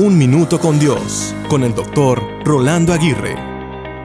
Un Minuto con Dios, con el doctor Rolando Aguirre.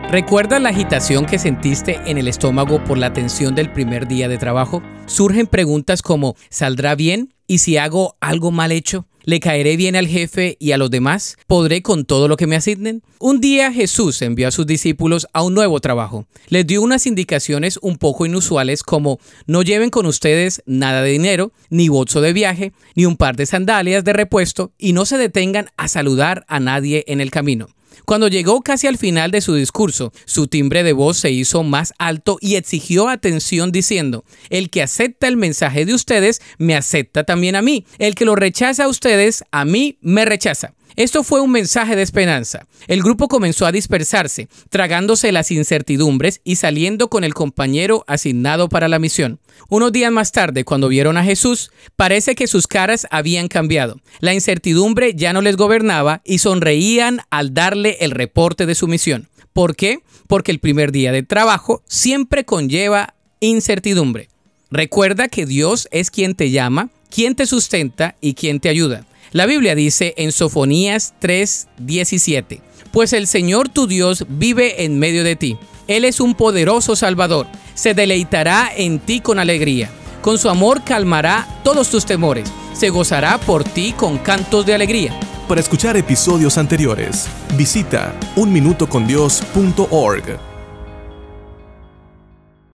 ¿Recuerdas la agitación que sentiste en el estómago por la tensión del primer día de trabajo? Surgen preguntas como ¿saldrá bien? ¿Y si hago algo mal hecho? ¿Le caeré bien al jefe y a los demás? ¿Podré con todo lo que me asignen? Un día Jesús envió a sus discípulos a un nuevo trabajo. Les dio unas indicaciones un poco inusuales como no lleven con ustedes nada de dinero, ni bolso de viaje, ni un par de sandalias de repuesto y no se detengan a saludar a nadie en el camino. Cuando llegó casi al final de su discurso, su timbre de voz se hizo más alto y exigió atención diciendo, el que acepta el mensaje de ustedes, me acepta también a mí. El que lo rechaza a ustedes, a mí me rechaza. Esto fue un mensaje de esperanza. El grupo comenzó a dispersarse, tragándose las incertidumbres y saliendo con el compañero asignado para la misión. Unos días más tarde, cuando vieron a Jesús, parece que sus caras habían cambiado. La incertidumbre ya no les gobernaba y sonreían al darle el reporte de su misión. ¿Por qué? Porque el primer día de trabajo siempre conlleva incertidumbre. Recuerda que Dios es quien te llama, quien te sustenta y quien te ayuda. La Biblia dice en Sofonías 3:17, pues el Señor tu Dios vive en medio de ti. Él es un poderoso Salvador, se deleitará en ti con alegría. Con su amor calmará todos tus temores, se gozará por ti con cantos de alegría. Para escuchar episodios anteriores, visita unminutocondios.org.